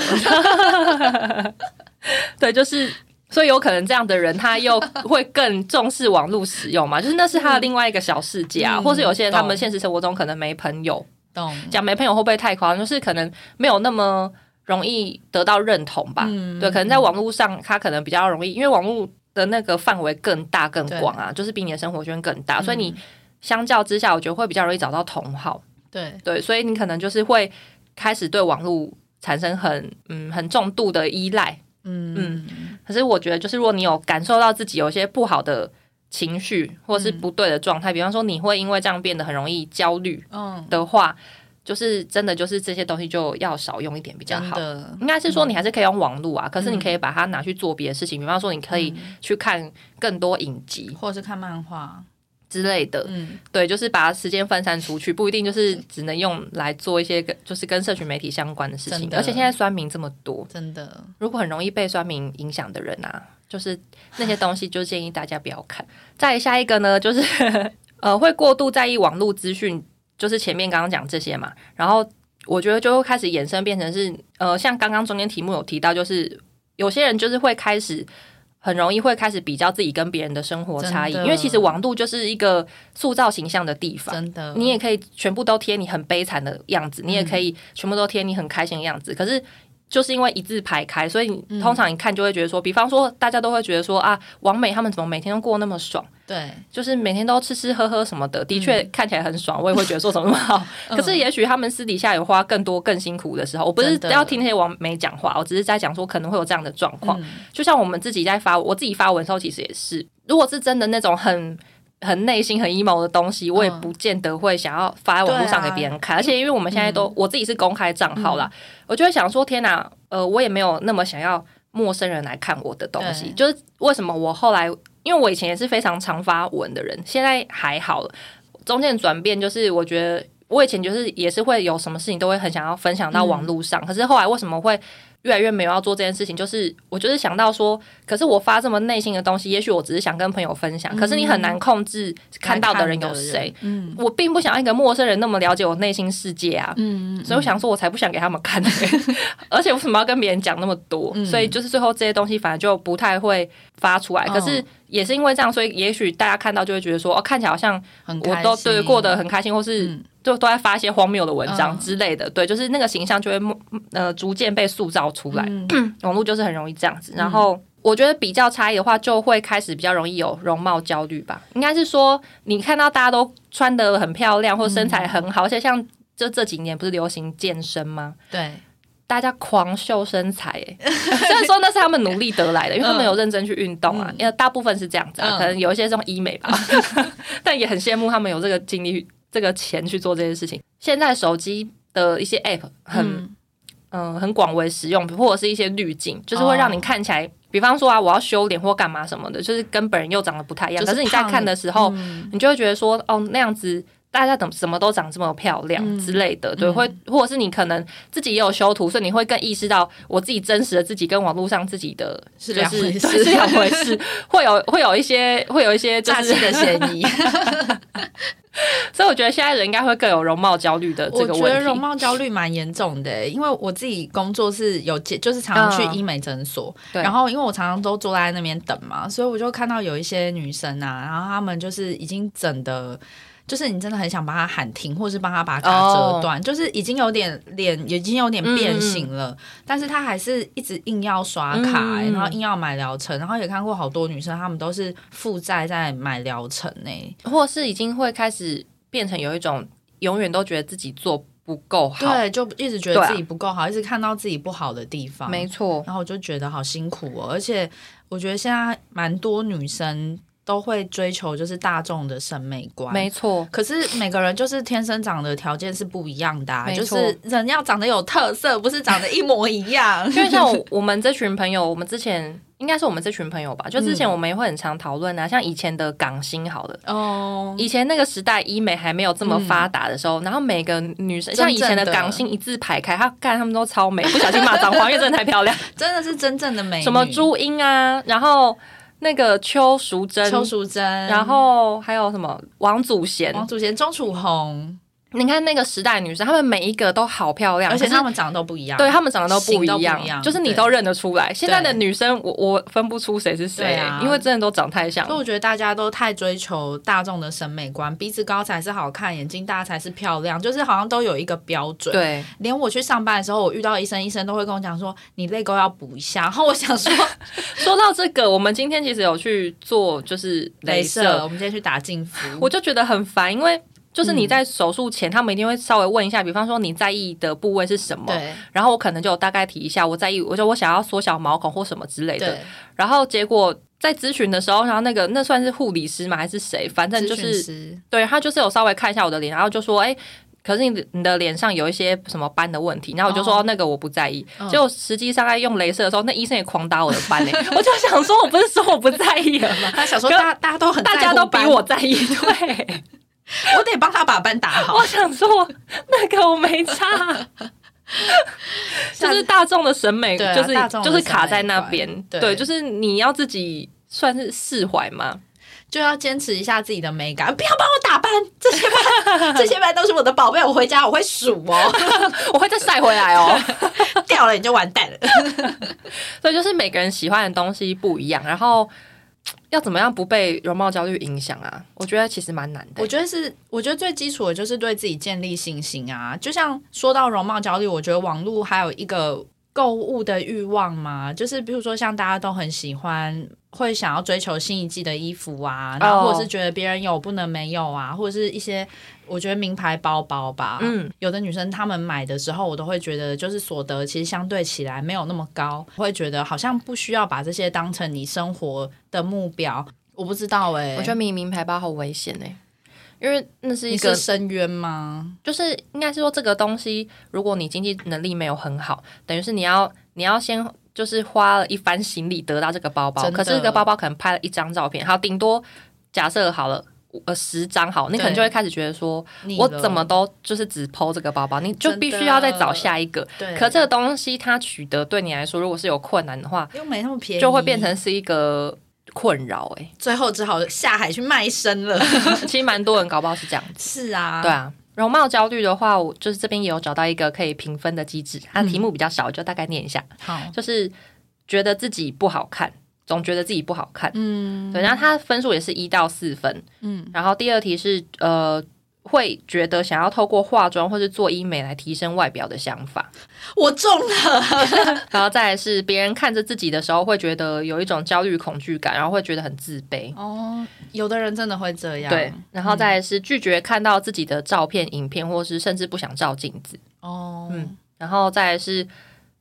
对，就是所以有可能这样的人他又会更重视网络使用嘛，就是那是他的另外一个小世界啊，嗯或是有些人他们现实生活中可能没朋友，懂。讲没朋友会不会太夸张？就是可能没有那么容易得到认同吧，嗯对，可能在网络上他可能比较容易，因为网络的那个范围更大更广啊，就是比你的生活圈更大，所以你相较之下，我觉得会比较容易找到同好。对。对，所以你可能就是会开始对网络产生很嗯很重度的依赖。嗯。嗯可是我觉得，就是如果你有感受到自己有一些不好的情绪或者是不对的状态，比方说你会因为这样变得很容易焦虑嗯，的话，就是真的就是这些东西就要少用一点比较好。应该是说你还是可以用网络啊，可是你可以把它拿去做别的事情，比方说你可以去看更多影集。或者是看漫画，之类的。嗯，对，就是把时间分散出去，不一定就是只能用来做一些跟就是跟社群媒体相关的事情而且现在酸民这么多，真的，如果很容易被酸民影响的人啊，就是那些东西就建议大家不要看。再下一个呢，就是呃会过度在意网络资讯，就是前面刚刚讲这些嘛，然后我觉得就会开始衍生变成是呃，像刚刚中间题目有提到，就是有些人就是会开始。很容易会开始比较自己跟别人的生活差异，因为其实网度就是一个塑造形象的地方。真的，你也可以全部都贴你很悲惨的样子，你也可以全部都贴你很开心的样子。可是就是因为一字排开，所以你通常一看就会觉得说，比方说大家都会觉得说啊，王美他们怎么每天都过那么爽，对，就是每天都吃吃喝喝什么的，的确看起来很爽，我也会觉得说怎么那么好。可是也许他们私底下有花更多更辛苦的时候，我不是真的。要听那些王美讲话，我只是在讲说可能会有这样的状况。嗯。就像我们自己在发，我自己发文的时候，其实也是，如果是真的那种很很内心很 emo 的东西，我也不见得会想要发在网络上给别人看。而且因为我们现在都、我自己是公开账号啦，我就会想说，天哪，呃，我也没有那么想要陌生人来看我的东西。就是为什么我后来，因为我以前也是非常常发文的人，现在还好了。中间转变就是，我觉得我以前就是也是会有什么事情都会很想要分享到网络上，可是后来为什么会越来越没有要做这件事情？就是我就是想到说，可是我发这么内心的东西，也许我只是想跟朋友分享，可是你很难控制看到的人有谁。嗯我并不想要一个陌生人那么了解我内心世界啊，嗯，所以我想说，我才不想给他们看、而且为什么要跟别人讲那么多？嗯所以就是最后这些东西反而就不太会发出来。哦可是也是因为这样，所以也许大家看到就会觉得说，哦，看起来好像我都对过得很开心，或是嗯就都在发一些荒谬的文章嗯之类的。对，就是那个形象就会呃逐渐被塑造出来。嗯 网络就是很容易这样子，然后。我觉得比较差异的话，就会开始比较容易有容貌焦虑吧。应该是说，你看到大家都穿得很漂亮，或身材很好，而且像就这几年不是流行健身吗？对，大家狂秀身材、欸，虽然说那是他们努力得来的，因为他们有认真去运动啊，嗯。因为大部分是这样子啊，嗯。可能有一些这种医美吧，但也很羡慕他们有这个精力、这个钱去做这些事情。现在手机的一些 app 很嗯。嗯、很广为使用，或者是一些滤镜，就是会让你看起来，比方说啊，我要修脸或干嘛什么的，就是跟本人又长得不太一样。是可是你在看的时候，嗯。你就会觉得说，哦，那样子大家怎么什么都长这么漂亮嗯之类的，对，嗯会或者是你可能自己也有修图，所以你会更意识到我自己真实的自己跟网络上自己的是就是两回事是两回事，会有会有一些会有一些就是诈欺，的嫌疑。所以我觉得现在人应该会更有容貌焦虑的这我觉得。容貌焦虑蛮严重的，因为我自己工作是有接，就是常常去嗯医美诊所，对然后因为我常常都坐在那边等嘛，所以我就看到有一些女生啊，然后她们就是已经整的。就是你真的很想帮他喊停，或是帮他把卡折断就是已经有点脸已经有点变形了，但是他还是一直硬要刷卡、欸嗯嗯然后硬要买疗程，然后也看过好多女生，她们都是负债在买疗程呢、或是已经会开始变成有一种永远都觉得自己做不够好，对，就一直觉得自己不够好，一直看到自己不好的地方，没错，然后我就觉得好辛苦哦，而且我觉得现在蛮多女生都会追求就是大众的审美观，没错，可是每个人就是天生长的条件是不一样的、啊，就是人要长得有特色，不是长得一模一样。因为像我我们这群朋友，我们之前应该是我们这群朋友吧，就之前我们也会很常讨论啊，像以前的港星好了。哦，以前那个时代，医美还没有这么发达的时候，然后每个女生，像以前的的港星一字排开，她干他们都超美，不小心骂脏话，因为真的太漂亮。真的是真正的美，什么朱茵啊，然后那个邱淑贞，邱淑贞，然后还有什么王祖贤，王祖贤、钟楚红，你看那个时代女生，她们每一个都好漂亮，而且她们长得都不一样，对她们长得都不一样，就是你都认得出来。现在的女生，我我分不出谁是谁、因为真的都长太像所以。我觉得大家都太追求大众的审美观，鼻子高才是好看，眼睛大才是漂亮，就是好像都有一个标准。，对，连我去上班的时候，我遇到医生，医生都会跟我讲说你泪沟要补一下。然后我想说，说到这个，我们今天其实有去做就是镭射，我们今天去打净肤，我就觉得很烦，因为就是你在手术前，他们一定会稍微问一下，比方说你在意的部位是什么，对然后我可能就大概提一下，我在意，我就我想要缩小毛孔或什么之类的，对，然后结果在咨询的时候，然后那个那算是护理师吗？还是谁？反正就是对他就是有稍微看一下我的脸，然后就说，哎、可是你的你的脸上有一些什么斑的问题，然后我就说、那个我不在意。嗯结果实际上在用镭射的时候，那医生也狂打我的斑哎、我就想说，我不是说我不在意了吗？他想说大大家都很大家都比我，在意，对，我得帮他把班打好我。想说那个我没差，就是大众的审美，啊就是就是卡在那边对，就是你要自己算是释怀嘛，就要坚持一下自己的美感，不要帮我打扮，这些班 这些班都是我的宝贝，我回家我会数哦，我会再晒回来哦。掉了你就完蛋了。所以就是每个人喜欢的东西不一样，然后 要怎么样不被容貌焦虑影响啊？我觉得其实蛮难的。我觉得是，我觉得最基础的就是对自己建立信心啊。就像说到容貌焦虑，我觉得网络还有一个购物的欲望嘛，就是比如说像大家都很喜欢。会想要追求新一季的衣服啊，然后或者是觉得别人有不能没有啊，或者是一些我觉得名牌包包吧，嗯，有的女生她们买的时候，我都会觉得就是所得其实相对起来没有那么高，我会觉得好像不需要把这些当成你生活的目标。我不知道哎、我觉得迷名牌包好危险哎、因为那是一个深渊吗？就是应该是说这个东西，如果你经济能力没有很好，等于是你要你要先就是花了一番心力得到这个包包，可是这个包包可能拍了一张照片，好顶多假设好了。呃，十张好，你可能就会开始觉得说，我怎么都就是只剖这个包包，你就必须要再找下一个。对？可这个东西它取得对你来说，如果是有困难的话，又没那么便宜，就会变成是一个困扰。哎，最后只好下海去卖身了。其实蛮多人搞不好是这样子。是啊，对啊，容貌焦虑的话，我就是这边也有找到一个可以评分的机制，它题目比较少，我就大概念一下，好，就是觉得自己不好看，总觉得自己不好看。嗯，对，然后他分数也是一到四分。嗯，然后第二题是呃，会觉得想要透过化妆或是做医美来提升外表的想法，我中了。然后再来是别人看着自己的时候会觉得有一种焦虑恐惧感，然后会觉得很自卑。哦，有的人真的会这样。对，然后再来是拒绝看到自己的照片、影片，或是甚至不想照镜子。哦，嗯，然后再来是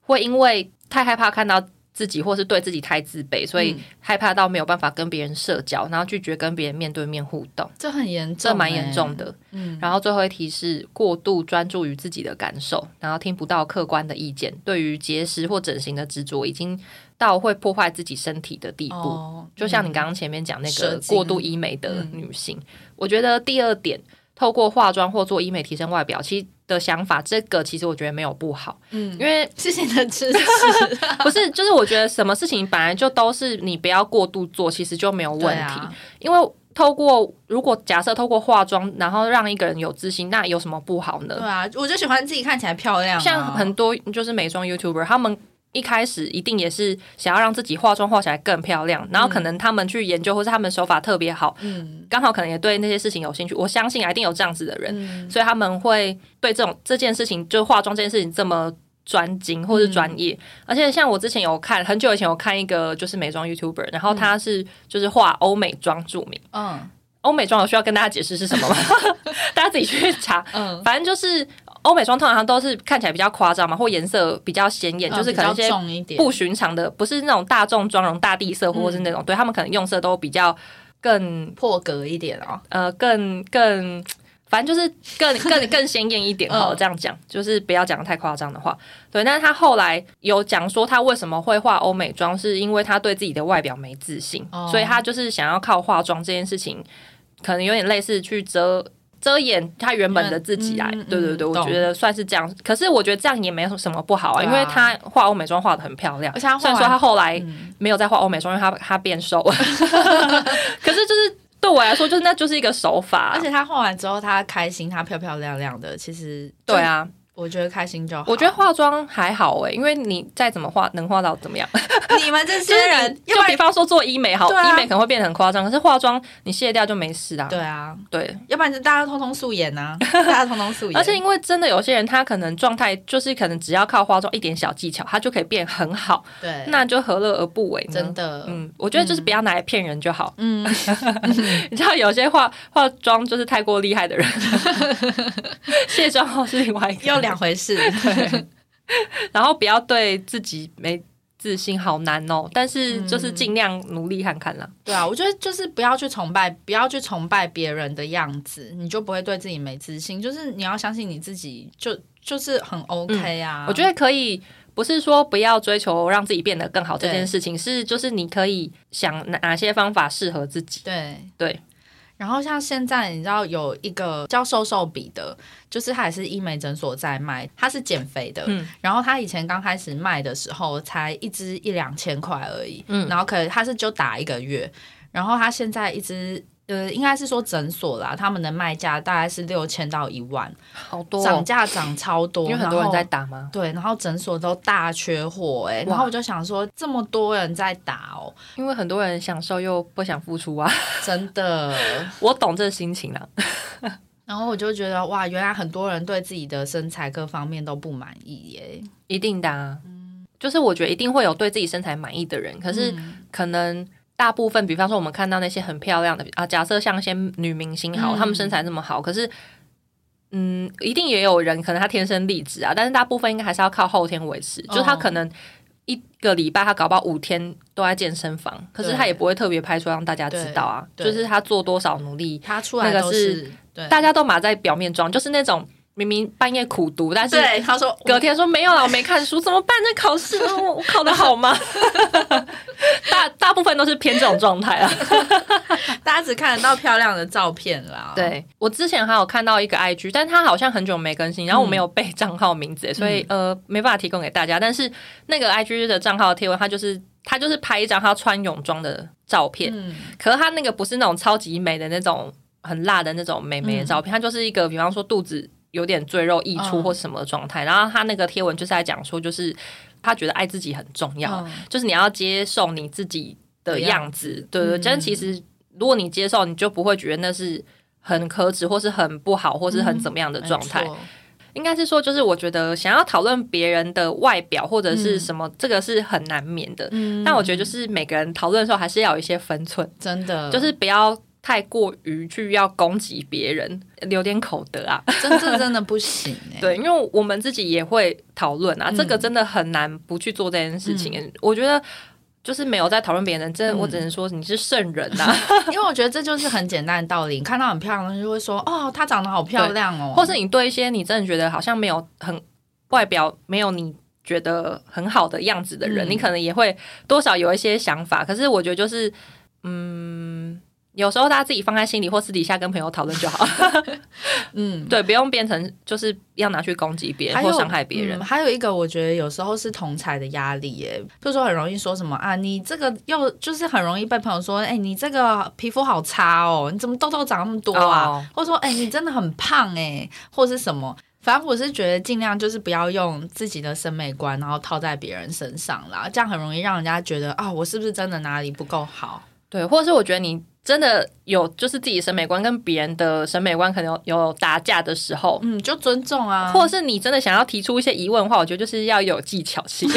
会因为太害怕看到。自己或是对自己太自卑，所以害怕到没有办法跟别人社交，然后拒绝跟别人面对面互动，这很严重，这蛮严重的。嗯，然后最后一题是过度专注于自己的感受，然后听不到客观的意见，对于节食或整形的执着已经到会破坏自己身体的地步。就像你刚刚前面讲那个过度医美的女性，我觉得第二点，透过化妆或做医美提升外表，其实。的想法，这个其实我觉得没有不好，嗯，因为谢谢你的支持，不是，就是我觉得什么事情本来就都是你不要过度做，其实就没有问题。因为透过如果假设透过化妆，然后让一个人有自信，那有什么不好呢？对啊，我就喜欢自己看起来漂亮。像很多就是美妆 YouTuber，他们。一开始一定也是想要让自己化妆化起来更漂亮，然后可能他们去研究，或是他们手法特别好，嗯，刚好可能也对那些事情有兴趣。我相信一定有这样子的人，所以他们会对这种这件事情，就化妆这件事情这么专精或是专业。而且像我之前有看很久以前有看一个就是美妆 YouTuber，然后他是就是画欧美妆著名，嗯，欧美妆有需要跟大家解释是什么吗？大家自己去查，嗯，反正就是。欧美妆通常都是看起来比较夸张嘛，或颜色比较鲜艳，就是可能一些不寻常的，不是那种大众妆容大地色，或者是那种对他们可能用色都比较更破格一点哦，呃，更更反正就是更 更更鲜艳一点好。这样讲就是不要讲太夸张的话。对，但是他后来有讲说他为什么会化欧美妆，是因为他对自己的外表没自信，所以他就是想要靠化妆这件事情，可能有点类似去遮。遮掩他原本的自己来，对对对，我觉得算是这样。可是我觉得这样也没有什么不好啊，因为他画欧美妆画的很漂亮。虽然说他后来没有再画欧美妆，因为他他变瘦了。可是就是对我来说，就是那就是一个手法。而且他画完之后，他开心，他漂漂亮亮的。其实对啊。我觉得开心就好。我觉得化妆还好哎，因为你再怎么化，能化到怎么样？你们这些人，就比方说做医美，好，医美可能会变得很夸张，可是化妆你卸掉就没事啊。对啊，对，要不然就大家通通素颜呐，大家通通素颜。而且因为真的有些人，他可能状态就是可能只要靠化妆一点小技巧，他就可以变很好。对，那就何乐而不为呢？真的，嗯，我觉得就是不要拿来骗人就好。嗯，你知道有些化化妆就是太过厉害的人，卸妆后是另外一个。两回事，对然后不要对自己没自信，好难哦。但是就是尽量努力看看啦。对啊，我觉得就是不要去崇拜，不要去崇拜别人的样子，你就不会对自己没自信。就是你要相信你自己，就就是很 OK 啊。我觉得可以，不是说不要追求让自己变得更好这件事情，是就是你可以想哪哪些方法适合自己。对对。然后像现在你知道有一个叫瘦瘦笔的，就是他也是医美诊所在卖，它是减肥的。嗯，然后它以前刚开始卖的时候才一支一两千块而已。嗯，然后可能它是就打一个月，然后它现在一支。呃，应该是说诊所啦，他们的卖价大概是六千到一万，好多，涨价涨超多，因为很多人在打吗？对，然后诊所都大缺货，哎，然后我就想说，这么多人在打哦，因为很多人享受又不想付出啊，真的，我懂这心情啊。然后我就觉得，哇，原来很多人对自己的身材各方面都不满意耶，一定的，嗯，就是我觉得一定会有对自己身材满意的人，可是可能。大部分，比方说我们看到那些很漂亮的啊，假设像一些女明星好，她们身材那么好，可是，嗯，一定也有人可能她天生丽质啊，但是大部分应该还是要靠后天维持，就她可能一个礼拜她搞不好五天都在健身房，可是她也不会特别拍出让大家知道啊，就是她做多少努力，她出来那个是大家都码在表面装，就是那种。明明半夜苦读，但是他说隔天说没有了，我没看书，怎么办？这考试我我考的好吗？大大部分都是偏这种状态啊，大家只看得到漂亮的照片啦。对我之前还有看到一个 IG，但他好像很久没更新，然后我没有背账号名字，所以呃没办法提供给大家。但是那个 IG 的账号贴文，他就是他就是拍一张他穿泳装的照片，可是他那个不是那种超级美的那种很辣的那种美眉的照片，他就是一个比方说肚子。有点赘肉溢出或什么状态，然后他那个贴文就是在讲说，就是他觉得爱自己很重要，就是你要接受你自己的样子，对对。真其实如果你接受，你就不会觉得那是很可耻，或是很不好，或是很怎么样的状态。应该是说，就是我觉得想要讨论别人的外表或者是什么，这个是很难免的。嗯。但我觉得，就是每个人讨论的时候，还是要有一些分寸，真的。就是不要太过于去要攻击别人，留点口德啊。真的真的不行哎、对，因为我们自己也会讨论啊，嗯这个真的很难不去做这件事情。我觉得。就是没有在讨论别人，真的，嗯我只能说你是圣人呐、因为我觉得这就是很简单的道理。你看到很漂亮的人，就会说哦，她长得好漂亮哦，或是你对一些你真的觉得好像没有很外表没有你觉得很好的样子的人，嗯你可能也会多少有一些想法。可是我觉得就是，嗯，有时候大家自己放在心里，或私底下跟朋友讨论就好。嗯。对，不用变成就是要拿去攻击别人或伤害别人嗯。还有一个，我觉得有时候是同才的压力耶，比如说很容易说什么啊，你这个又就是很容易被朋友说，哎、你这个皮肤好差哦，你怎么痘痘长那么多啊？哦或者说，哎、你真的很胖哎，或是什么。反正我是觉得尽量就是不要用自己的审美观，然后套在别人身上啦，这样很容易让人家觉得啊，我是不是真的哪里不够好？对，或者是我觉得你真的有就是自己审美观跟别人的审美观可能有有打架的时候。嗯，就尊重啊，或者是你真的想要提出一些疑问的话，我觉得就是要有技巧性。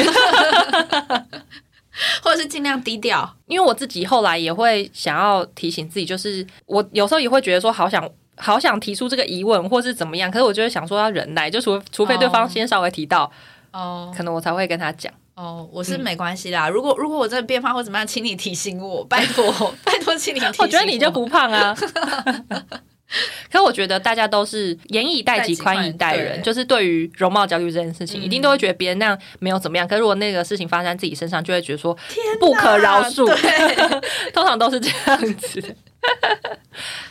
或者是尽量低调。因为我自己后来也会想要提醒自己，就是我有时候也会觉得说，好想好想提出这个疑问，或是怎么样，可是我就会想说要忍耐，就除除非对方哦先稍微提到，哦可能我才会跟他讲。哦，我是没关系啦。如果如果我真的变胖或怎么样，请你提醒我，拜托 拜托，请你提醒我我觉得你就不胖啊。可我觉得大家都是严以待己，宽以待人，就是对于容貌焦虑这件事情，嗯一定都会觉得别人那样没有怎么样。可是如果那个事情发生在自己身上，就会觉得说不可饶恕。通常都是这样子。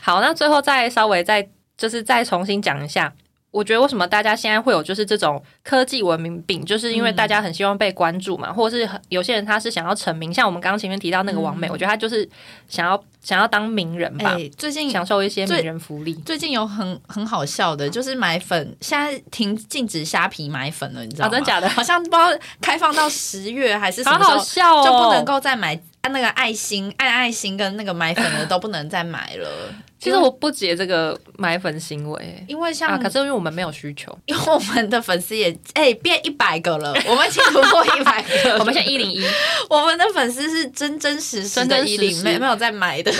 好，那最后再稍微再就是再重新讲一下，我觉得为什么大家现在会有就是这种科技文明病，就是因为大家很希望被关注嘛，或者是很有些人他是想要成名，像我们刚刚前面提到那个王美，我觉得他就是想要想要当名人吧，哎、最近享受一些最名人福利。最近有很很好笑的，就是买粉，现在停禁止虾皮买粉了，你知道吗？啊真假的好像不知道开放到十月还是什好么时候，好笑哦！就不能够再买按那个爱心按爱心跟那个买粉的都不能再买了。其实我不解这个买粉行为。因为像、啊，可是因为我们没有需求，因为我们的粉丝也哎、变一百个了，我们已经突破一百个。我们现在一零一，我们的粉丝是真真实实的一零，没没有在买的。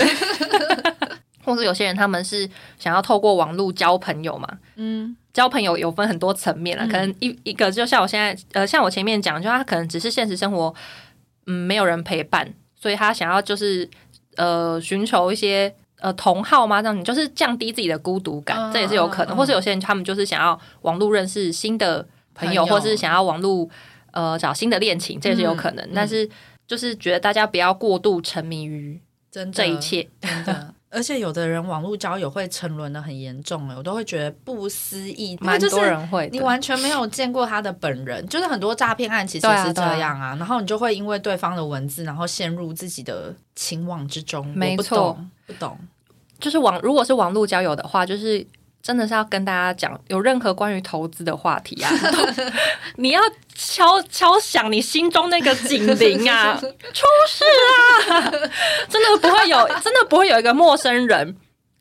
或者有些人他们是想要透过网络交朋友嘛，嗯，交朋友有分很多层面了，嗯。可能一一个就像我现在呃，像我前面讲，就他可能只是现实生活嗯没有人陪伴，所以他想要就是呃寻求一些呃同好吗？这样你就是降低自己的孤独感，嗯这也是有可能。或是有些人他们就是想要网络认识新的朋友，朋友或是想要网络呃找新的恋情，这也是有可能。嗯但是就是觉得大家不要过度沉迷于真这一切。真的。而且有的人网络交友会沉沦的很严重哎，我都会觉得不思议，蛮多就是人会，你完全没有见过他的本人，就是很多诈骗案其实是这样啊啊样啊，然后你就会因为对方的文字，然后陷入自己的情网之中。没错懂，不懂。就是网，如果是网络交友的话，就是真的是要跟大家讲，有任何关于投资的话题啊，你要敲敲响你心中那个警铃啊，出事啊！真的不会有，真的不会有一个陌生人，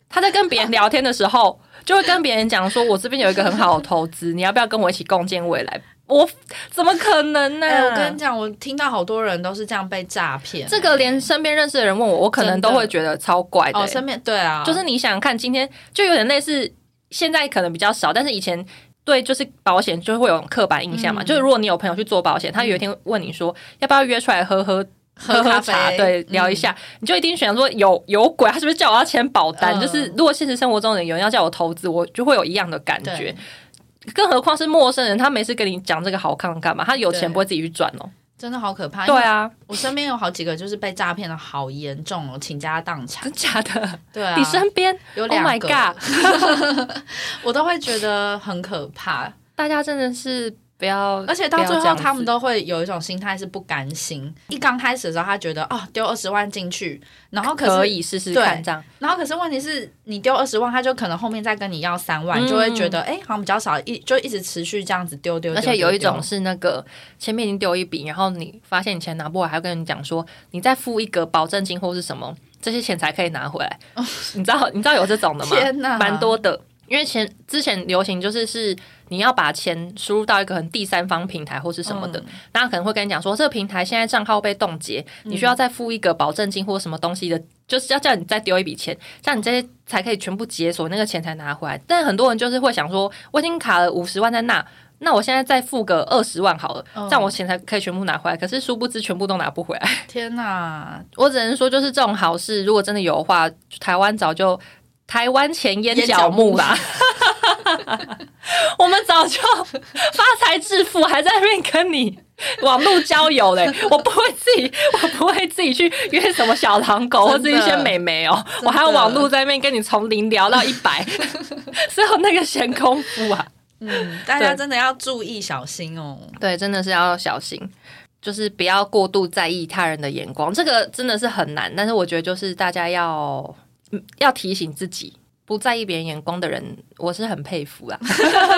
他在跟别人聊天的时候，就会跟别人讲说，我这边有一个很好的投资，你要不要跟我一起共建未来？我怎么可能呢、哎、我跟你讲，我听到好多人都是这样被诈骗。这个连身边认识的人问我，我可能都会觉得超怪的、哦，欸身边对啊，就是你想想看，今天就有点类似，现在可能比较少，但是以前。对，就是保险就会有刻板印象嘛。嗯就是如果你有朋友去做保险，他有一天问你说要不要约出来喝喝喝喝茶，对，聊一下，你就一定想说有有鬼，他是不是叫我要签保单？嗯就是如果现实生活中有人要叫我投资，我就会有一样的感觉。更何况是陌生人，他没事跟你讲这个好看干嘛？他有钱不会自己去赚哦。真的好可怕。对，啊，我身边有好几个就是被诈骗的好严重哦，倾家荡产真。假的？对啊，你身边？Oh 有两 my 个 god！我都会觉得很可怕。大家真的是不要，而且到最后，他们都会有一种心态是不甘心。一刚开始的时候，他觉得哦，丢二十万进去，然后可可以试试看这样。然后可是问题是你丢二十万，他就可能后面再跟你要三万，嗯就会觉得哎，好像比较少，一就一直持续这样子丢丢。而且有一种是那个前面已经丢一笔，然后你发现你钱拿不回来，还要跟你讲说你再付一个保证金或是什么，这些钱才可以拿回来。你知道你知道有这种的吗？天哪蛮多的。因为前之前流行就是是你要把钱输入到一个很第三方平台或是什么的，嗯大家可能会跟你讲说，这个平台现在账号被冻结，你需要再付一个保证金或什么东西的，就是要叫你再丢一笔钱，这样你这些才可以全部解锁，那个钱才拿回来。但很多人就是会想说，我已经卡了五十万在那。那我现在再付个二十万好了，嗯这样我钱才可以全部拿回来。可是殊不知全部都拿不回来。天哪！我只能说，就是这种好事，如果真的有的话，台湾早就台湾前烟角木啦。我们早就发财致富，还在那边跟你网络交友嘞。我不会自己，我不会自己去约什么小狼狗或者一些美眉哦，我还有网络在那边跟你从零聊到一百，只有那个闲工夫啊。嗯，大家真的要注意小心哦。对，真的是要小心，就是不要过度在意他人的眼光，这个真的是很难。但是我觉得，就是大家要嗯要提醒自己，不在意别人眼光的人，我是很佩服啊。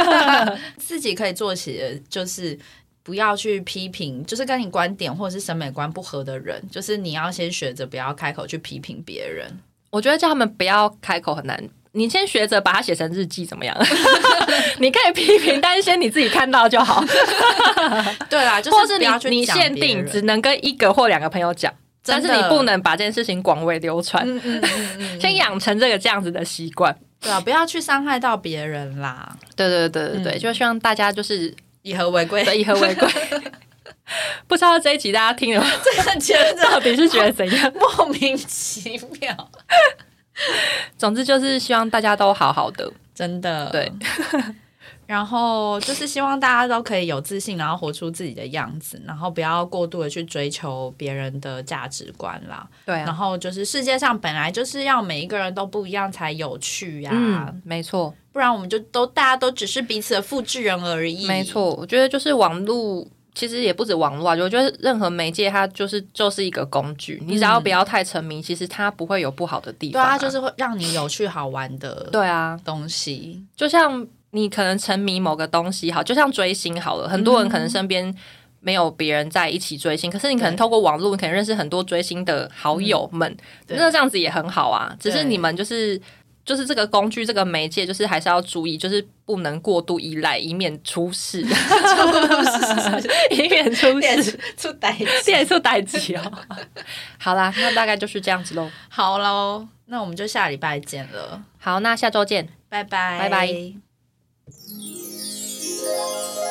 自己可以做起的就是。不要去批评，就是跟你观点或者是审美观不合的人，就是你要先学着不要开口去批评别人。我觉得叫他们不要开口很难。你先学着把它写成日记怎么样？你可以批评，但是先你自己看到就好，对啦，就或是是不要去你你限定只能跟一个或两个朋友讲，但是你不能把这件事情广为流传。嗯嗯嗯嗯，先养成这个这样子的习惯。对啊，不要去伤害到别人啦，对对对对对，嗯就希望大家就是以和为贵。对以和为贵。不知道这一集大家听了这个觉得到底是觉得怎样？莫名其妙，总之就是希望大家都好好的。真的对。然后就是希望大家都可以有自信，然后活出自己的样子，然后不要过度的去追求别人的价值观啦。对然，后就是世界上本来就是要每一个人都不一样才有趣呀、嗯，没错，不然我们就都大家都只是彼此的复制人而已。没，错。我觉得就是网络。其实也不止网络啊，我觉得任何媒介它就是就是一个工具，你只要不要太沉迷，其实它不会有不好的地方、对啊，就是会让你有趣好玩的对啊，东西。就像你可能沉迷某个东西，好，就像追星好了，很多人可能身边没有别人在一起追星，可是你可能透过网络，你可能认识很多追星的好友们，对那这样子也很好啊。只是你们就是就是这个工具，这个媒介，就是还是要注意，就是不能过度依赖，以免出事，以免出事，出歹电出代机哦。好啦，那大概就是这样子喽。好喽，那我们就下礼拜见了，好，那下周见。拜拜，拜拜。Thank you.